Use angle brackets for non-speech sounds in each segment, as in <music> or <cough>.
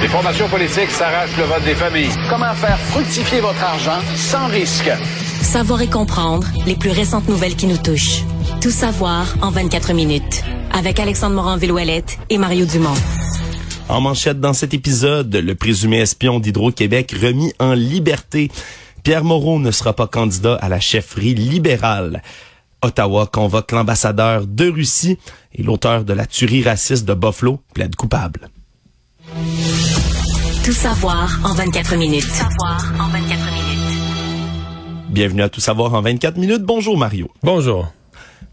Les formations politiques s'arrachent le vote des familles. Comment faire fructifier votre argent sans risque? Savoir et comprendre les plus récentes nouvelles qui nous touchent. Tout savoir en 24 minutes. Avec Alexandre Morin-Villouellette et Mario Dumont. En manchette dans cet épisode, le présumé espion d'Hydro-Québec remis en liberté. Pierre Moreau ne sera pas candidat à la chefferie libérale. Ottawa convoque l'ambassadeur de Russie et l'auteur de la tuerie raciste de Buffalo plaide coupable. Tout savoir en 24 minutes. Tout savoir en 24 minutes. Bienvenue à Tout savoir en 24 minutes. Bonjour Mario. Bonjour.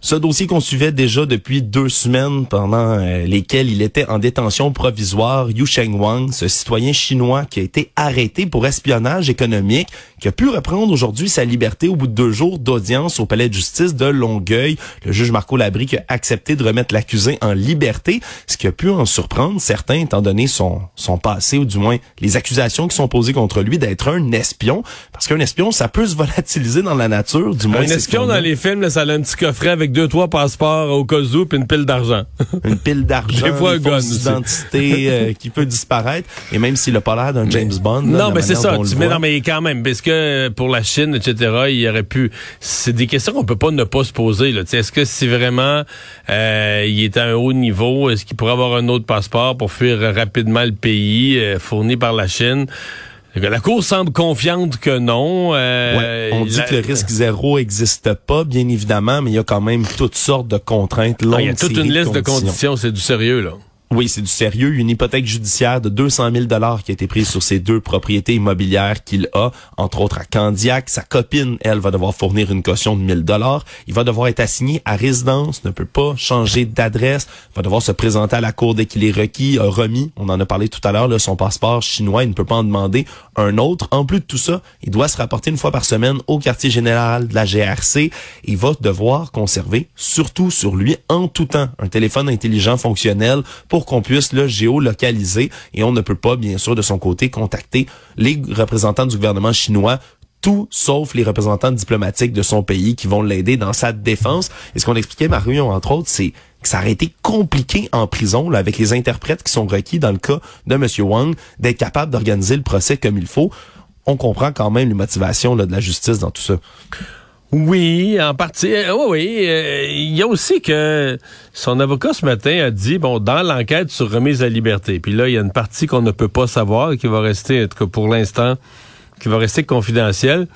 Ce dossier qu'on suivait déjà depuis deux semaines pendant euh, lesquelles il était en détention provisoire, Yu Sheng Wang, ce citoyen chinois qui a été arrêté pour espionnage économique, qui a pu reprendre aujourd'hui sa liberté au bout de deux jours d'audience au palais de justice de Longueuil. Le juge Marco Labrie qui a accepté de remettre l'accusé en liberté, ce qui a pu en surprendre certains étant donné son, son passé ou du moins les accusations qui sont posées contre lui d'être un espion. Parce qu'un espion, ça peut se volatiliser dans la nature, du moins. Un espion dans les films, là, ça a un petit coffret avec deux, trois passeports au cas où, puis une pile d'argent. <laughs> une pile d'argent, Des fois, des un gun fausses aussi. identités euh, <laughs> qui peut disparaître. Et même s'il a pas l'air d'un James Bond. là, non, mais c'est ça. Tu mets, non, mais quand même, parce que euh, pour la Chine, etc., il aurait pu. C'est des questions qu'on peut pas ne pas se poser. Là. Tu sais, Est-ce que si vraiment euh, il est à un haut niveau, est-ce qu'il pourrait avoir un autre passeport pour fuir rapidement le pays euh, fourni par la Chine? La Cour semble confiante que non. Euh, Ouais, on dit la- que le risque zéro existe pas, bien évidemment, mais il y a quand même toutes sortes de contraintes. Ah, il y a toute une liste de conditions. conditions, c'est du sérieux, là. Oui, c'est du sérieux. Une hypothèque judiciaire de 200 000 dollars qui a été prise sur ces deux propriétés immobilières qu'il a, entre autres à Candiac. Sa copine, elle, va devoir fournir une caution de 1000 dollars. Il va devoir être assigné à résidence, ne peut pas changer d'adresse, va devoir se présenter à la cour dès qu'il est requis, remis, on en a parlé tout à l'heure, son passeport chinois, il ne peut pas en demander un autre. En plus de tout ça, il doit se rapporter une fois par semaine au quartier général de la GRC. Il va devoir conserver, surtout sur lui, en tout temps, un téléphone intelligent fonctionnel pour qu'on puisse le géolocaliser et on ne peut pas, bien sûr, de son côté, contacter les représentants du gouvernement chinois tout sauf les représentants diplomatiques de son pays qui vont l'aider dans sa défense. Et ce qu'on expliquait, Mario, entre autres, c'est que ça aurait été compliqué en prison, là, avec les interprètes qui sont requis dans le cas de M. Wang, d'être capable d'organiser le procès comme il faut. On comprend quand même les motivations là, de la justice dans tout ça. Oui, en partie. Euh, oui, oui. Euh, Il y a aussi que son avocat ce matin a dit, bon, dans l'enquête sur remise à liberté, puis là, il y a une partie qu'on ne peut pas savoir, qui va rester, en pour l'instant, qui va rester confidentielle.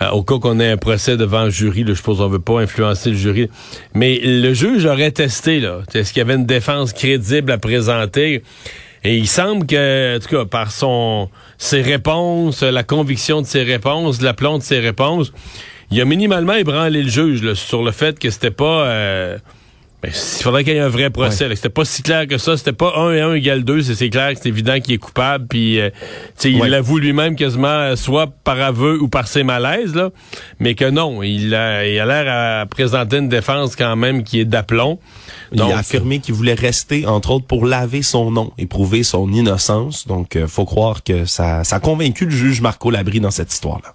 Euh, au cas qu'on ait un procès devant un jury, là, je suppose qu'on veut pas influencer le jury. Mais le juge aurait testé, là. Est-ce qu'il y avait une défense crédible à présenter? Et il semble que, en tout cas, par son ses réponses, la conviction de ses réponses, l'aplomb de ses réponses, il a minimalement ébranlé le juge là, sur le fait que c'était pas... euh, ben, il faudrait qu'il y ait un vrai procès. que C'était pas si clair que ça. C'était pas 1 et 1 égale 2. C'est clair que c'est évident qu'il est coupable. Puis, euh, tu sais, il Ouais. l'avoue lui-même quasiment, euh, soit par aveu ou par ses malaises. Là, mais que non, il a il a l'air à présenter une défense quand même qui est d'aplomb. il a affirmé qu'il voulait rester, entre autres, pour laver son nom et prouver son innocence. Donc, euh, faut croire que ça, ça a convaincu le juge Marco Labrie dans cette histoire-là.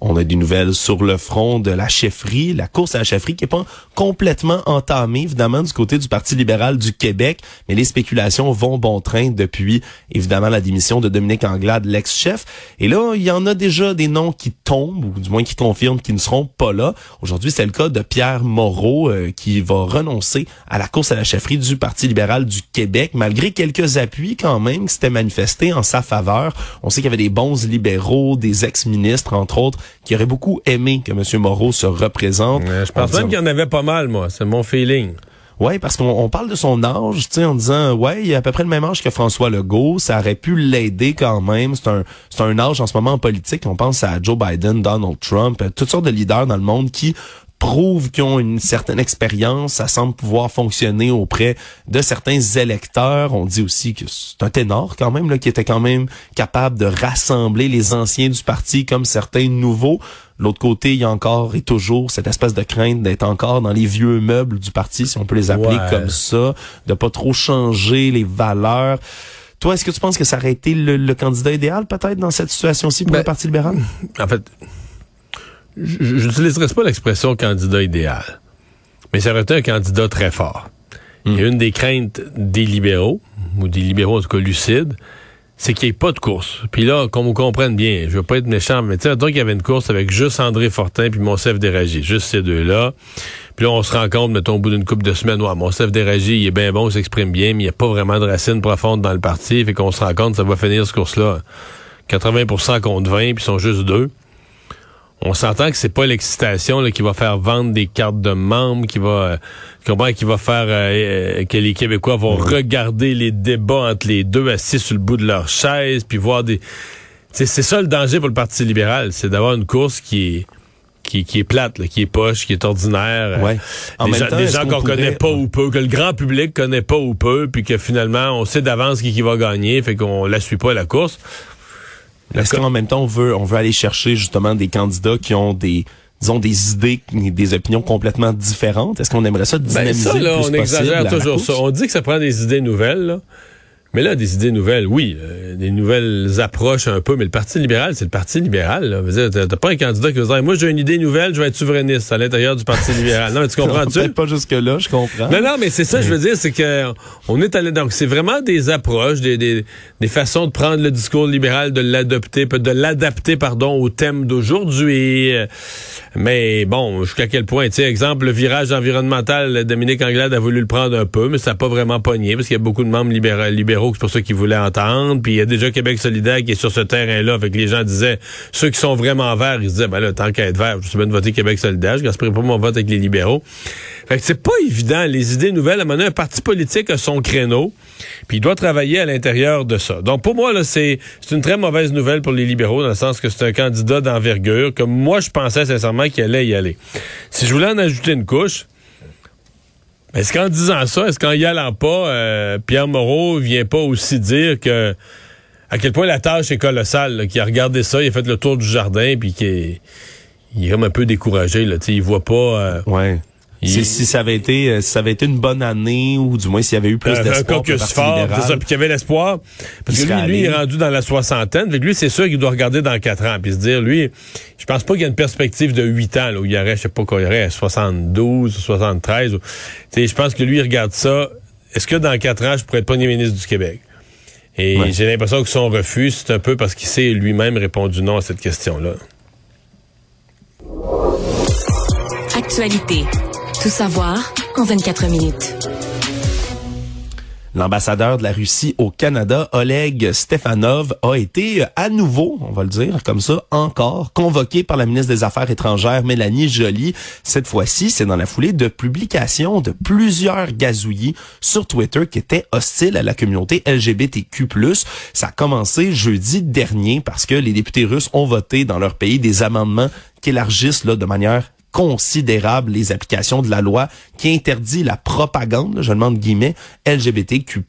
On a des nouvelles sur le front de la chefferie, la course à la chefferie qui est pas complètement entamée, évidemment, du côté du Parti libéral du Québec, mais les spéculations vont bon train depuis, évidemment, la démission de Dominique Anglade, l'ex-chef. Et là, il y en a déjà des noms qui tombent, ou du moins qui confirment qu'ils ne seront pas là. Aujourd'hui, c'est le cas de Pierre Moreau, euh, qui va renoncer à la course à la chefferie du Parti libéral du Québec, malgré quelques appuis quand même qui s'étaient manifestés en sa faveur. On sait qu'il y avait des bons libéraux, des ex-ministres, entre autres, qui auraient beaucoup aimé que M. Moreau se représente. je pense même qu'il y en avait pas mal, moi. C'est mon feeling. Oui, parce qu'on parle de son âge, tu sais, en disant ouais, il a à peu près le même âge que François Legault, ça aurait pu l'aider quand même. C'est un c'est un âge en ce moment en politique. On pense à Joe Biden, Donald Trump, toutes sortes de leaders dans le monde qui prouvent qu'ils ont une certaine expérience, ça semble pouvoir fonctionner auprès de certains électeurs. On dit aussi que c'est un ténor quand même là, qui était quand même capable de rassembler les anciens du parti comme certains nouveaux. L'autre côté, il y a encore et toujours cette espèce de crainte d'être encore dans les vieux meubles du parti, si on peut les appeler comme ça, de pas trop changer les valeurs. Toi, est-ce que tu penses que ça aurait été le, candidat idéal peut-être dans cette situation-ci pour ben, le Parti libéral? En fait, je n'utiliserai pas l'expression candidat idéal, mais ça aurait été un candidat très fort. Et hmm. une des craintes des libéraux, ou des libéraux en tout cas lucides, c'est qu'il n'y ait pas de course. Puis là, qu'on vous comprenne bien, je veux pas être méchant, mais tu sais, qu'il y avait une course avec juste André Fortin puis Monsef Déragi, juste ces deux-là. Puis là, on se rend compte, mettons, au bout d'une couple de semaines, ouais, Monsef Déragi, il est bien bon, il s'exprime bien, mais il n'y a pas vraiment de racines profondes dans le parti, fait qu'on se rend compte, ça va finir ce course-là. 80% contre 20, puis ils sont juste deux on s'entend que c'est pas l'excitation qui va faire vendre des cartes de membres, qui va euh, qui va faire euh, euh, que les Québécois vont regarder les débats entre les deux assis sur le bout de leur chaise, puis voir des. c'est ça le danger pour le Parti libéral, c'est d'avoir une course qui est qui, qui est plate, qui est poche, qui est ordinaire. Ouais. En des, gens, des gens qu'on connaît pas ou peu, que le grand public connaît pas ou peu, puis que finalement on sait d'avance qui, qui va gagner, fait qu'on la suit pas la course. Est-ce qu'en même temps, on veut, on veut aller chercher justement des candidats qui ont des disons des idées, des opinions complètement différentes? Est-ce qu'on aimerait ça dynamiser ben ça, là, on exagère toujours ça. On dit que ça prend des idées nouvelles. Là. Mais là, des idées nouvelles, oui, euh, des nouvelles approches un peu, mais le Parti libéral, c'est le Parti libéral. T'as pas un candidat qui va dire, moi j'ai une idée nouvelle, je vais être souverainiste à l'intérieur du Parti libéral. Non, mais tu <laughs> comprends-tu? Pas jusque-là, je comprends. Non, non, mais c'est ça, je veux dire, c'est que on est allé, donc c'est vraiment des approches, des, des, des, façons de prendre le discours libéral, de l'adopter, de l'adapter, pardon, au thème d'aujourd'hui. Mais bon, jusqu'à quel point, tu sais, exemple, le virage environnemental, Dominique Anglade a voulu le prendre un peu, mais ça n'a pas vraiment pogné, parce qu'il y a beaucoup de membres libéraux c'est pour ça qu'ils voulaient entendre. Puis il y a déjà Québec solidaire qui est sur ce terrain-là. Avec les gens disaient, ceux qui sont vraiment verts, ils disaient, ben là, tant qu'à être vert, je suis bien de voter Québec solidaire. Je ne pas mon vote avec les libéraux. Fait que c'est pas évident. Les idées nouvelles, à un parti politique a son créneau. Puis il doit travailler à l'intérieur de ça. Donc pour moi, là, c'est une très mauvaise nouvelle pour les libéraux, dans le sens que c'est un candidat d'envergure, que moi, je pensais sincèrement qu'il allait y aller. Si je voulais en ajouter une couche, est-ce qu'en disant ça, est-ce qu'en y allant pas, euh, Pierre Moreau vient pas aussi dire que à quel point la tâche est colossale, qu'il a regardé ça, il a fait le tour du jardin, puis qu'il est, il est comme un peu découragé, là, il voit pas... Euh, ouais. Si, ça avait été euh, si ça avait été une bonne année ou du moins s'il y avait eu plus d'espoir. Un caucus fort, c'est ça, puis qu'il y avait l'espoir. Parce que lui, lui, il est rendu dans la soixantaine. Fait lui, c'est sûr qu'il doit regarder dans quatre ans. Puis se dire, lui, je pense pas qu'il y a une perspective de huit ans, là, où il y aurait, je sais pas quoi, il y aurait 72 ou 73. Ou, je pense que lui, il regarde ça. Est-ce que dans quatre ans, je pourrais être premier ministre du Québec? Et j'ai l'impression que son refus, c'est un peu parce qu'il s'est lui-même répondu non à cette question-là. Actualité. Savoir en 24 minutes. L'ambassadeur de la Russie au Canada, Oleg Stefanov, a été à nouveau, on va le dire comme ça, encore convoqué par la ministre des Affaires étrangères, Mélanie Joly. Cette fois-ci, c'est dans la foulée de publication de plusieurs gazouillis sur Twitter qui étaient hostiles à la communauté LGBTQ+. Ça a commencé jeudi dernier parce que les députés russes ont voté dans leur pays des amendements qui élargissent de manière considérable les applications de la loi qui interdit la propagande, je demande guillemets, LGBTQ+.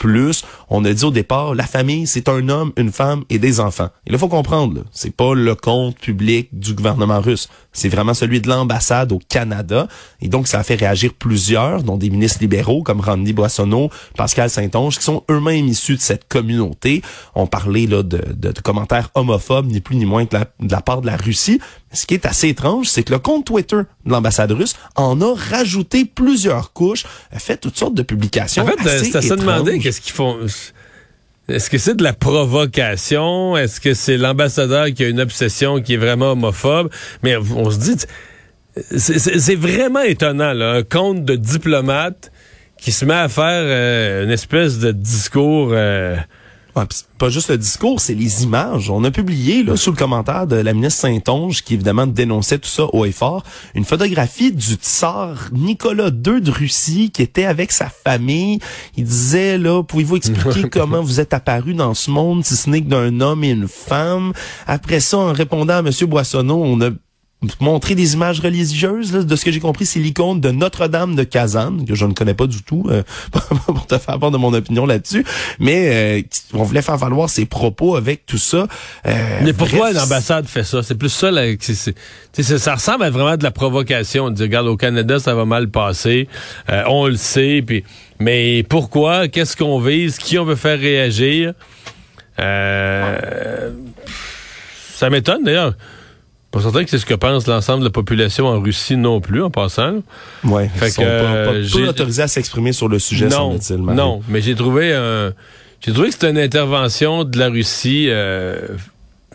On a dit au départ, la famille, c'est un homme, une femme et des enfants. Il faut comprendre, c'est pas le compte public du gouvernement russe. C'est vraiment celui de l'ambassade au Canada. Et donc, ça a fait réagir plusieurs, dont des ministres libéraux comme Randy Boissonneau, Pascal Saint-Onge, qui sont eux-mêmes issus de cette communauté. On parlait là de, commentaires homophobes, ni plus ni moins que de la part de la Russie. Ce qui est assez étrange, c'est que le compte Twitter de l'ambassade russe en a rajouté plusieurs couches, a fait toutes sortes de publications. En fait, assez c'est à se demander étranges. qu'est-ce qu'ils font. Est-ce que c'est de la provocation? Est-ce que c'est l'ambassadeur qui a une obsession qui est vraiment homophobe? Mais on se dit, c'est vraiment étonnant, là, un compte de diplomate qui se met à faire euh, une espèce de discours. euh, Pas juste le discours, c'est les images. On a publié là sous le commentaire de la ministre Saint-Onge qui évidemment dénonçait tout ça haut et fort, une photographie du tsar Nicolas II de Russie qui était avec sa famille. Il disait là, pouvez-vous expliquer <laughs> comment vous êtes apparu dans ce monde si ce n'est que d'un homme et une femme? Après ça, en répondant à Monsieur Boissonneau, on a montrer des images religieuses. là. de ce que j'ai compris, c'est l'icône de Notre-Dame de Kazan, que je ne connais pas du tout, euh, <laughs> pour te faire part de mon opinion là-dessus. Mais euh, on voulait faire valoir ses propos avec tout ça. Euh, Mais pourquoi l'ambassade fait ça? C'est plus ça, là, sais, ça ressemble à vraiment de la provocation. De dire, regarde, au Canada, ça va mal passer. Euh, on le sait. Puis, mais pourquoi? Qu'est-ce qu'on vise? Qui on veut faire réagir? Euh, ça m'étonne, d'ailleurs. Pas certain que c'est ce que pense l'ensemble de la population en Russie non plus, en passant. Fait ils sont que, pas, pas- euh, autorisés à s'exprimer sur le sujet, non, non, mais j'ai trouvé un, j'ai trouvé que c'était une intervention de la Russie euh,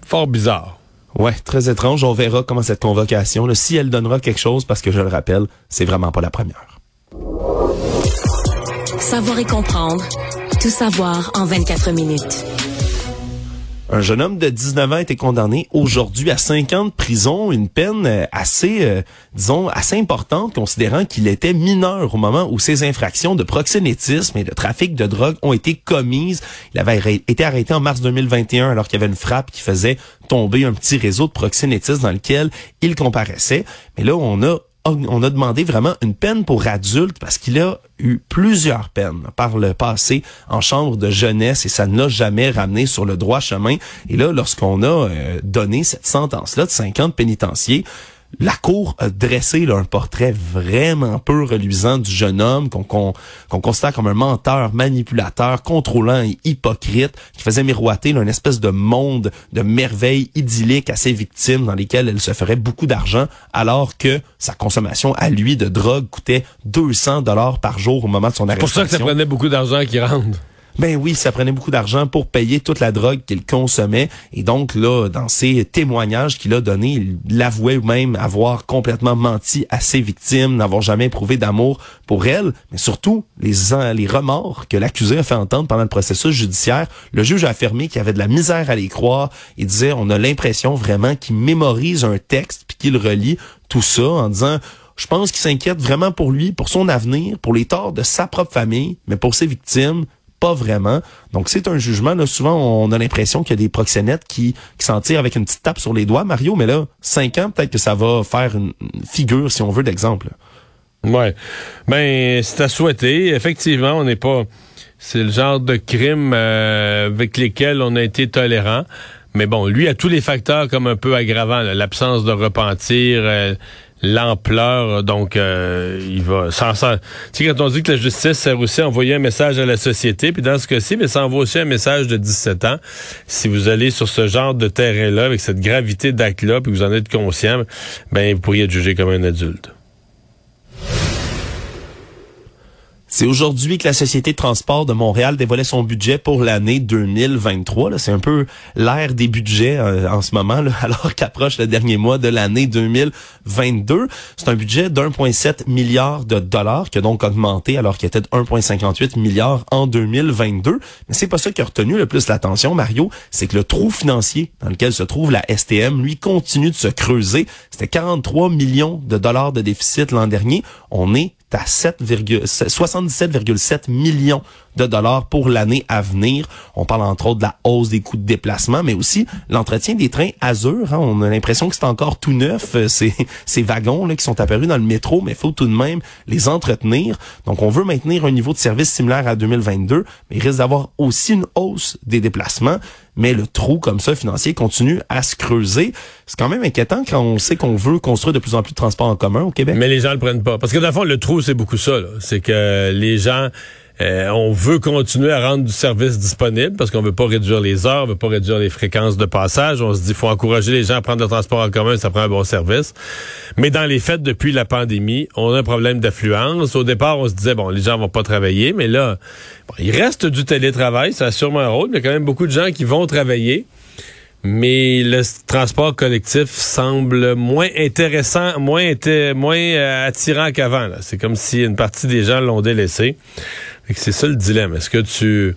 fort bizarre. Ouais, très étrange. On verra comment cette convocation, là, si elle donnera quelque chose, parce que je le rappelle, c'est vraiment pas la première. Savoir et comprendre. Tout savoir en 24 minutes. Un jeune homme de 19 ans a été condamné aujourd'hui à 5 ans de prison, une peine euh, assez, euh, disons, assez importante, considérant qu'il était mineur au moment où ces infractions de proxénétisme et de trafic de drogue ont été commises. Il avait été arrêté en mars 2021 alors qu'il y avait une frappe qui faisait tomber un petit réseau de proxénétistes dans lequel il comparaissait. Mais là, on a on a demandé vraiment une peine pour adulte parce qu'il a eu plusieurs peines par le passé en chambre de jeunesse et ça ne l'a jamais ramené sur le droit chemin. Et là, lorsqu'on a euh, donné cette sentence-là de 50 pénitenciers, la Cour a dressé là, un portrait vraiment peu reluisant du jeune homme qu'on qu'on considère comme un menteur, manipulateur, contrôlant et hypocrite, qui faisait miroiter là, une espèce de monde de merveilles idylliques à ses victimes dans lesquelles elle se ferait beaucoup d'argent, alors que sa consommation à lui de drogue coûtait 200 dollars par jour au moment de son C'est pour ça que ça arrestation. prenait beaucoup d'argent qui rentre. Ben oui, ça prenait beaucoup d'argent pour payer toute la drogue qu'il consommait. Et donc, là, dans ses témoignages qu'il a donnés, il avouait même avoir complètement menti à ses victimes, n'avoir jamais éprouvé d'amour pour elles, mais surtout les, les remords que l'accusé a fait entendre pendant le processus judiciaire. Le juge a affirmé qu'il y avait de la misère à les croire. Il disait, on a l'impression vraiment qu'il mémorise un texte puis qu'il relit tout ça en disant, je pense qu'il s'inquiète vraiment pour lui, pour son avenir, pour les torts de sa propre famille, mais pour ses victimes, pas vraiment. Donc c'est un jugement. Là, souvent, on a l'impression qu'il y a des proxénètes qui, s'en tirent avec une petite tape sur les doigts, Mario, mais là, cinq ans, peut-être que ça va faire une figure, si on veut, d'exemple. Ouais. Ben, c'est à souhaiter. Effectivement, on n'est pas. C'est le genre de crime euh, avec lesquels on a été tolérant. Mais bon, lui a tous les facteurs comme un peu aggravants. L'absence de repentir, euh, l'ampleur. Donc, euh, il va. Sans, sans- tu sais, quand on dit que la justice sert aussi à envoyer un message à la société, puis dans ce cas-ci, mais ça envoie aussi un message de 17 ans. Si vous allez sur ce genre de terrain-là, avec cette gravité d'acte-là, puis vous en êtes conscient, ben, vous pourriez être jugé comme un adulte. C'est aujourd'hui que la Société de transport de Montréal dévoilait son budget pour l'année 2023. là. C'est un peu l'ère des budgets euh, en ce moment, <laughs> alors qu'approche le dernier mois de l'année 2022. C'est un budget d'1,7 milliard de dollars qui a donc augmenté alors qu'il était de 1,58 milliard en 2022. Mais c'est pas ça qui a retenu le plus l'attention, Mario. C'est que le trou financier dans lequel se trouve la STM, lui, continue de se creuser. C'était 43 millions de dollars de déficit l'an dernier. On est à 7, 77,7 millions de dollars pour l'année à venir. On parle entre autres de la hausse des coûts de déplacement, mais aussi l'entretien des trains Azur. hein. On a l'impression que c'est encore tout neuf, euh, ces, ces wagons là, qui sont apparus dans le métro, mais il faut tout de même les entretenir. Donc on veut maintenir un niveau de service similaire à 2022, mais il risque d'avoir aussi une hausse des déplacements. Mais le trou comme ça financier continue à se creuser. C'est quand même inquiétant quand on sait qu'on veut construire de plus en plus de transports en commun au Québec. Mais les gens le prennent pas. Parce que dans le le trou, c'est beaucoup ça. C'est que les gens euh, on veut continuer à rendre du service disponible parce qu'on veut pas réduire les heures, on veut pas réduire les fréquences de passage. On se dit faut encourager les gens à prendre le transport en commun, ça prend un bon service. Mais dans les faits, depuis la pandémie, on a un problème d'affluence. Au départ, on se disait bon, les gens vont pas travailler, mais là, il reste du télétravail, ça a sûrement un rôle, il y a quand même beaucoup de gens qui vont travailler. Mais le transport collectif semble moins intéressant, moins, moins euh, attirant qu'avant. C'est comme si une partie des gens l'ont délaissé. C'est ça le dilemme. Est-ce que tu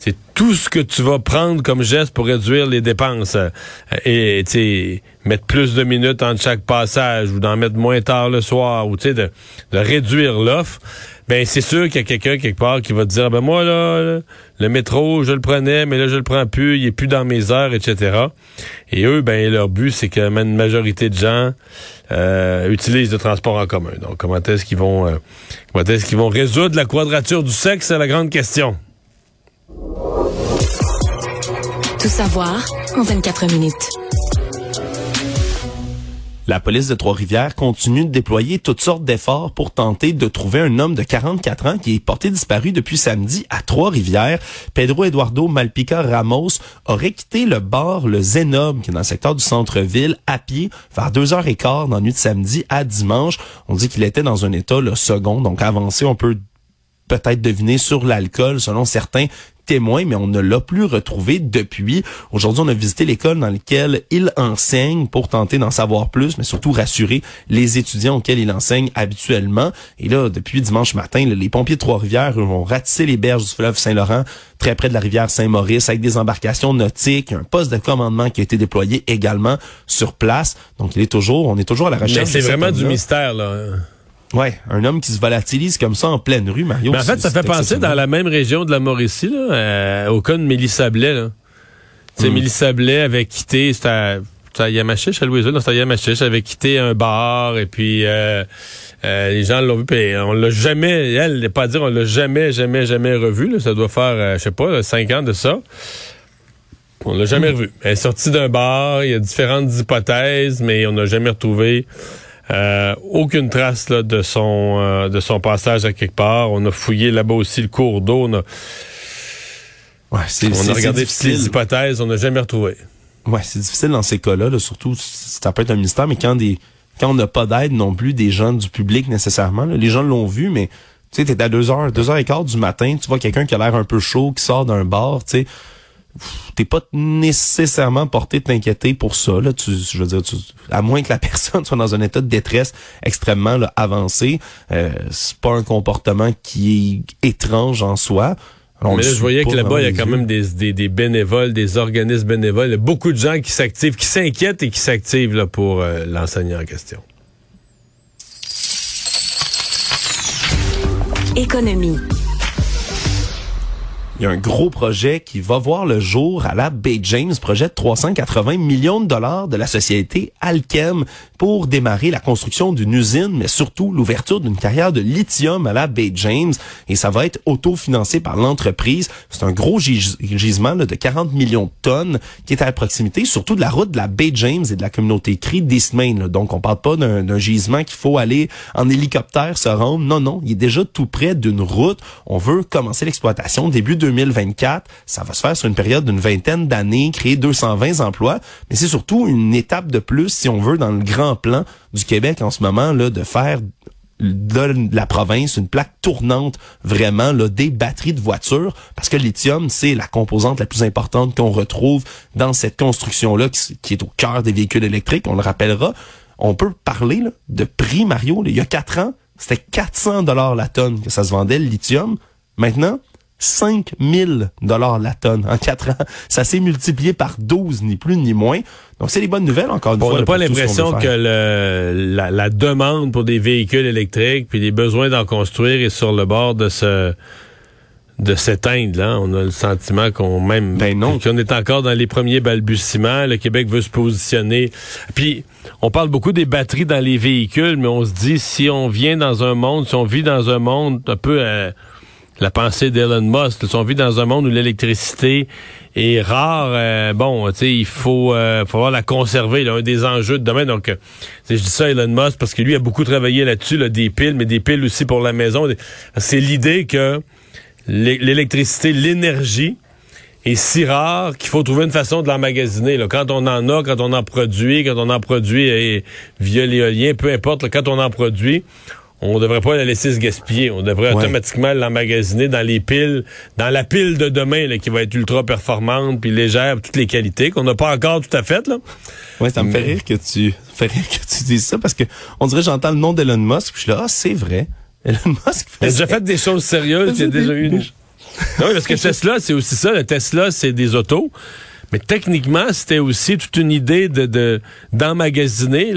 c'est tout ce que tu vas prendre comme geste pour réduire les dépenses euh, et mettre plus de minutes entre chaque passage ou d'en mettre moins tard le soir ou de, de réduire l'offre ben c'est sûr qu'il y a quelqu'un quelque part qui va te dire ben moi là le métro je le prenais mais là je le prends plus il est plus dans mes heures etc et eux ben leur but c'est que une majorité de gens euh, utilisent le transport en commun. Donc comment est-ce qu'ils vont euh, comment est-ce qu'ils vont résoudre la quadrature du sexe c'est la grande question. Tout savoir en 24 minutes la police de Trois-Rivières continue de déployer toutes sortes d'efforts pour tenter de trouver un homme de 44 ans qui est porté disparu depuis samedi à Trois-Rivières. Pedro Eduardo Malpica Ramos aurait quitté le bar Le Zénob, qui est dans le secteur du centre-ville, à pied vers 2h15 dans la nuit de samedi à dimanche. On dit qu'il était dans un état le second, donc avancé. On peut peut-être deviner sur l'alcool, selon certains témoin, mais on ne l'a plus retrouvé depuis. Aujourd'hui, on a visité l'école dans laquelle il enseigne pour tenter d'en savoir plus, mais surtout rassurer les étudiants auxquels il enseigne habituellement. Et là, depuis dimanche matin, les pompiers de Trois-Rivières ont ratissé les berges du fleuve Saint-Laurent, très près de la rivière Saint-Maurice, avec des embarcations nautiques, un poste de commandement qui a été déployé également sur place. Donc, il est toujours, on est toujours à la recherche. Mais c'est vraiment du mystère, là. Ouais, un homme qui se volatilise comme ça en pleine rue, Mario. Mais en fait, ça fait penser dans la même région de la Mauricie, là, euh, au cas de Mélissa Blais. Là. Mm. Mélissa Blais avait quitté, c'était à, Yamachiche, à Louisville, c'était à Yamachiche, avait quitté un bar et puis euh, euh, les gens l'ont vu, puis on l'a jamais, elle, pas dire on l'a jamais, jamais, jamais revu. Là, ça doit faire, je sais pas, cinq ans de ça. On l'a jamais mm. revu. Elle est sortie d'un bar, il y a différentes hypothèses, mais on n'a jamais retrouvé euh, aucune trace là, de son euh, de son passage à quelque part. On a fouillé là-bas aussi le cours d'eau. On a, ouais, on a regardé toutes les hypothèses, on n'a jamais retrouvé. Ouais, c'est difficile dans ces cas-là. Là, surtout, ça peut être un mystère, mais quand des quand on n'a pas d'aide non plus des gens du public nécessairement, les gens l'ont vu, mais tu sais, t'es à deux heures, deux heures et quart du matin, tu vois quelqu'un qui a l'air un peu chaud, qui sort d'un bar, tu sais t'es pas nécessairement porté de t'inquiéter pour ça. Là. Tu, je veux dire, tu, à moins que la <laughs> personne soit dans un état de détresse extrêmement avancé, euh, c'est pas un comportement qui est étrange en soi. mais là, je voyais que là-bas, il y a quand même des, des, bénévoles, des organismes bénévoles, il y a beaucoup de gens qui s'activent, qui s'inquiètent et qui s'activent pour euh, l'enseignant en question. Économie. Il y a un gros projet qui va voir le jour à la Bay James, projet de 380 millions de dollars de la société Alchem pour démarrer la construction d'une usine, mais surtout l'ouverture d'une carrière de lithium à la Bay James. Et ça va être autofinancé par l'entreprise. C'est un gros gisement de 40 millions de tonnes qui est à proximité, surtout de la route de la Bay James et de la communauté CRI d'Eastmain. Donc, on parle pas d'un gisement qu'il faut aller en hélicoptère se rendre. Non, non, il est déjà tout près d'une route. On veut commencer l'exploitation début de 2024. Ça va se faire sur une période d'une vingtaine d'années, créer 220 emplois, mais c'est surtout une étape de plus, si on veut, dans le grand plan du Québec en ce moment, là, de faire de la province une plaque tournante vraiment là, des batteries de voitures. Parce que le lithium c'est la composante la plus importante qu'on retrouve dans cette construction là qui, est au cœur des véhicules électriques. On le rappellera. On peut parler de prix Mario. Il y a quatre ans c'était 400 dollars la tonne que ça se vendait le lithium. Maintenant 5 000 dollars la tonne en quatre ans. Ça s'est multiplié par 12, ni plus ni moins. Donc, c'est les bonnes nouvelles, encore une fois. On n'a pas l'impression que le, la, demande pour des véhicules électriques puis les besoins d'en construire est sur le bord de ce de s'éteindre. Là. On a le sentiment qu'on même ben non. qu'on est encore dans les premiers balbutiements. Le Québec veut se positionner. Puis, on parle beaucoup des batteries dans les véhicules, mais on se dit, si on vient dans un monde, si on vit dans un monde un peu... Euh, la pensée d'Elon Musk. Ils sont vit dans un monde où l'électricité est rare. Euh, bon, tu sais, il faut, euh, la conserver. Là, un des enjeux de demain. Donc, euh, je dis ça à Elon Musk parce que lui a beaucoup travaillé là-dessus, là, des piles, mais des piles aussi pour la maison. C'est l'idée que l'électricité, l'énergie est si rare qu'il faut trouver une façon de l'emmagasiner. Quand on en a, quand on en produit, quand on en produit et, via l'éolien, peu importe, quand on en produit, on devrait pas la laisser se gaspiller. On devrait automatiquement l'emmagasiner dans les piles, dans la pile de demain là, qui va être ultra performante puis légère, toutes les qualités qu'on n'a pas encore tout à fait là. Ouais, ça me fait rire que tu <laughs> fait rire que tu dises ça parce que on dirait j'entends le nom d'Elon Musk puis je suis là ah c'est vrai. Elon Musk fait déjà fait des choses sérieuses, il y a déjà eu oui, parce que Tesla, c'est aussi ça. Le Tesla, c'est des autos. Mais techniquement, c'était aussi toute une idée de d'emmagasiner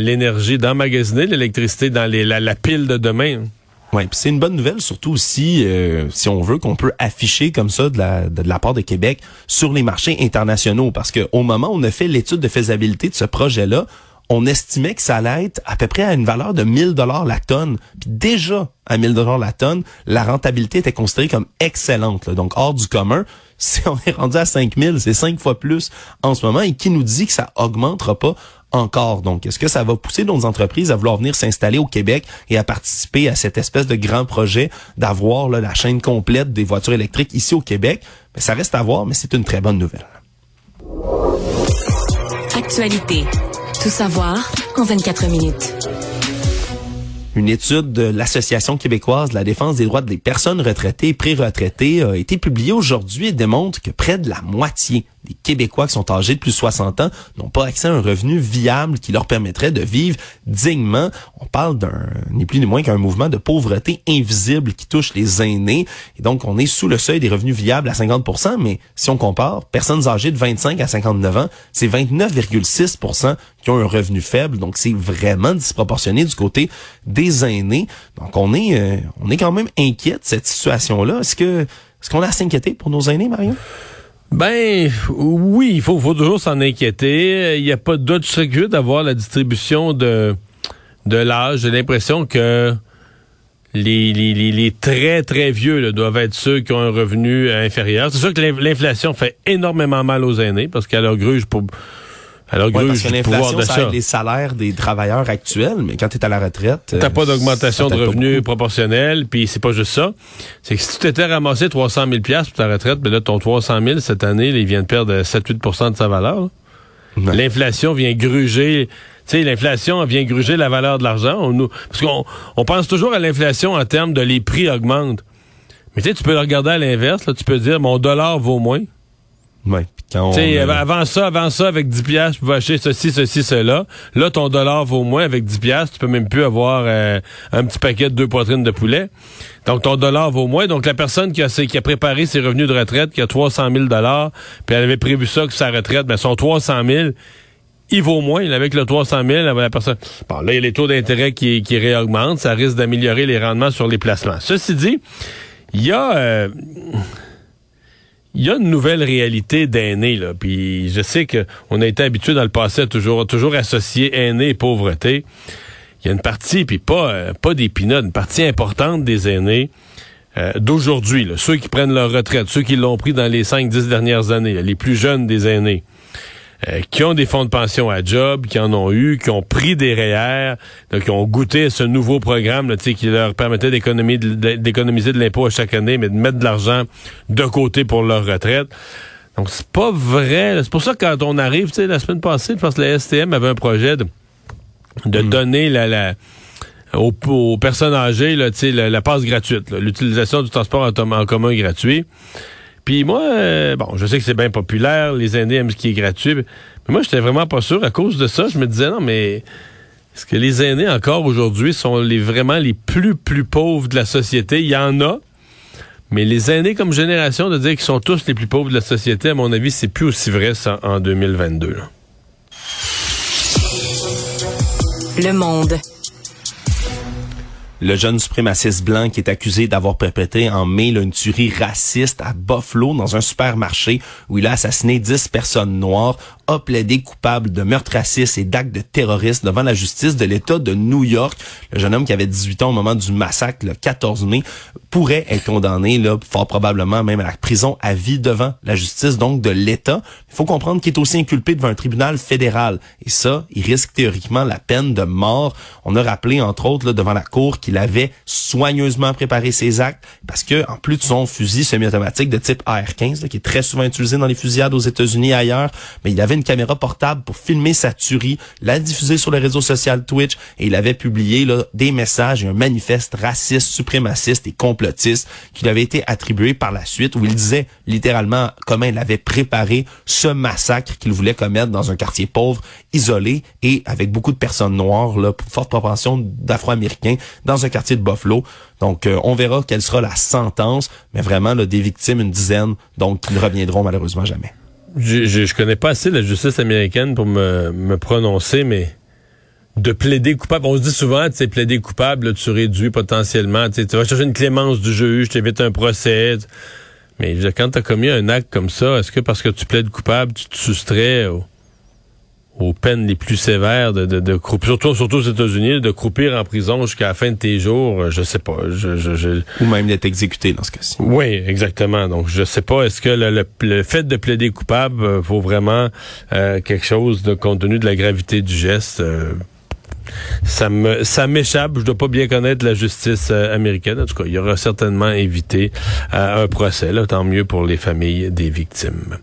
l'énergie, d'emmagasiner l'électricité dans les, la, pile de demain. Oui, c'est une bonne nouvelle, surtout aussi, euh, si on veut, qu'on peut afficher comme ça de la, de, la part de Québec sur les marchés internationaux. Parce qu'au moment où on a fait l'étude de faisabilité de ce projet-là, on estimait que ça allait être à peu près à une valeur de 1000 dollars la tonne. Puis déjà, à 1000 dollars la tonne, la rentabilité était considérée comme excellente. Donc, hors du commun, <laughs> si on est rendu à 5000, c'est cinq fois plus en ce moment. Et qui nous dit que ça augmentera pas encore. Donc, est-ce que ça va pousser nos entreprises à vouloir venir s'installer au Québec et à participer à cette espèce de grand projet d'avoir la chaîne complète des voitures électriques ici au Québec? Ben, ça reste à voir, mais c'est une très bonne nouvelle. Actualité. Tout savoir en 24 minutes. Une étude de l'Association québécoise de la défense des droits des personnes retraitées et pré-retraitées a été publiée aujourd'hui et démontre que près de la moitié des Québécois qui sont âgés de plus de 60 ans n'ont pas accès à un revenu viable qui leur permettrait de vivre dignement. On parle d'un, ni plus ni moins qu'un mouvement de pauvreté invisible qui touche les aînés. Et donc, on est sous le seuil des revenus viables à 50% mais si on compare, personnes âgées de 25 à 59 ans, c'est 29,6% qui ont un revenu faible. Donc, c'est vraiment disproportionné du côté des aînés. Donc, on est, euh, on est quand même inquiet de cette situation-là. Est-ce que, est-ce qu'on a à s'inquiéter pour nos aînés, Marion? Ben oui, il faut, toujours s'en inquiéter. Il n'y a pas d'autre que d'avoir la distribution de, de l'âge. J'ai l'impression que les, très, très vieux doivent être ceux qui ont un revenu inférieur. C'est sûr que l'inflation fait énormément mal aux aînés parce qu'à leur gruge, pour, alors, ouais, parce que l'inflation, ça aide les salaires des travailleurs actuels, mais quand tu es à la retraite... T'as pas d'augmentation de revenus proportionnelle, puis c'est pas juste ça. C'est que si tu t'étais ramassé 300 000 pour ta retraite, ben là, ton 300 000, cette année, il vient de perdre 7-8% de sa valeur. L'inflation vient gruger... Tu sais, l'inflation vient gruger la valeur de l'argent. On, parce qu'on on pense toujours à l'inflation en termes de les prix augmentent. Mais tu sais, tu peux le regarder à l'inverse. Là, tu peux dire, mon dollar vaut moins. Ouais. Avant ça, avant ça, avec 10 piastres, tu pouvais acheter ceci, ceci, cela. Là, ton dollar vaut moins. Avec 10 piastres, tu peux même plus avoir euh, un petit paquet de deux poitrines de poulet. Donc, ton dollar vaut moins. Donc, la personne qui a, qui a préparé ses revenus de retraite, qui a 300 000 dollars, puis elle avait prévu ça que sa retraite, ben, son 300 000, il vaut moins. Avec le 300 000, la personne... Bon, là, il y a les taux d'intérêt qui, qui réaugmentent. Ça risque d'améliorer les rendements sur les placements. Ceci dit, il y a... Euh, il y a une nouvelle réalité d'aînés, là. Puis je sais que on a été habitué dans le passé à toujours, toujours associer aînés et pauvreté. Il y a une partie, puis pas, euh, pas des une partie importante des aînés euh, d'aujourd'hui, ceux qui prennent leur retraite, ceux qui l'ont pris dans les 5-10 dernières années, les plus jeunes des aînés. Euh, qui ont des fonds de pension à job, qui en ont eu, qui ont pris des REER, qui ont goûté à ce nouveau programme là, qui leur permettait d'économiser de, l'impôt à chaque année, mais de mettre de l'argent de côté pour leur retraite. Donc, c'est pas vrai. C'est pour ça que quand on arrive, tu sais, la semaine passée, je pense que la STM avait un projet de, de mm. donner la, la aux, personnes âgées là, la, la passe gratuite, l'utilisation du transport en commun gratuit. Puis moi, euh, bon, je sais que c'est bien populaire, les aînés aiment ce qui est gratuit, mais moi, j'étais vraiment pas sûr. À cause de ça, je me disais, non, mais est-ce que les aînés, encore aujourd'hui, sont les vraiment les plus, plus pauvres de la société? Il y en a, mais les aînés comme génération, de dire qu'ils sont tous les plus pauvres de la société, à mon avis, c'est plus aussi vrai ça en 2022. Le monde. Le jeune suprémaciste blanc qui est accusé d'avoir perpétré en mai une tuerie raciste à Buffalo dans un supermarché où il a assassiné 10 personnes noires a plaidé coupable de meurtre raciste et d'actes de terrorisme devant la justice de l'État de New York. Le jeune homme qui avait 18 ans au moment du massacre le 14 mai pourrait être condamné, là, fort probablement même à la prison à vie devant la justice donc de l'État. Il faut comprendre qu'il est aussi inculpé devant un tribunal fédéral. Et ça, il risque théoriquement la peine de mort. On a rappelé, entre autres, là, devant la cour qu'il avait soigneusement préparé ses actes parce que, en plus de son fusil semi-automatique de type AR-15, qui est très souvent utilisé dans les fusillades aux États-Unis et ailleurs, mais il avait une caméra portable pour filmer sa tuerie, la diffuser sur le réseau social Twitch et il avait publié là, des messages et un manifeste raciste, suprémaciste et complotiste qui lui avait été attribué par la suite où il disait littéralement comment il avait préparé ce massacre qu'il voulait commettre dans un quartier pauvre, isolé et avec beaucoup de personnes noires, là, forte proportion d'Afro-Américains dans un quartier de Buffalo. Donc, euh, on verra quelle sera la sentence, mais vraiment, là, des victimes, une dizaine, donc, qui ne reviendront malheureusement jamais. Je, connais pas assez la justice américaine pour me, me prononcer, mais de plaider coupable. On se dit souvent, tu sais, plaider coupable, tu réduis potentiellement, tu vas chercher une clémence du juge, tu évites un procès. Mais quand tu as commis un acte comme ça, est-ce que parce que tu plaides coupable, tu te soustrais aux peines les plus sévères de, de, de surtout, surtout aux États-Unis, de croupir en prison jusqu'à la fin de tes jours, euh, je sais pas. Je, je, Ou même d'être exécuté dans ce cas-ci. Oui, exactement. Donc, je sais pas, est-ce que le, le, fait de plaider coupable euh, vaut vraiment euh, quelque chose de compte tenu de la gravité du geste? ça me ça m'échappe. Je dois pas bien connaître la justice américaine. En tout cas, il y aura certainement évité un procès. Là, tant mieux pour les familles des victimes.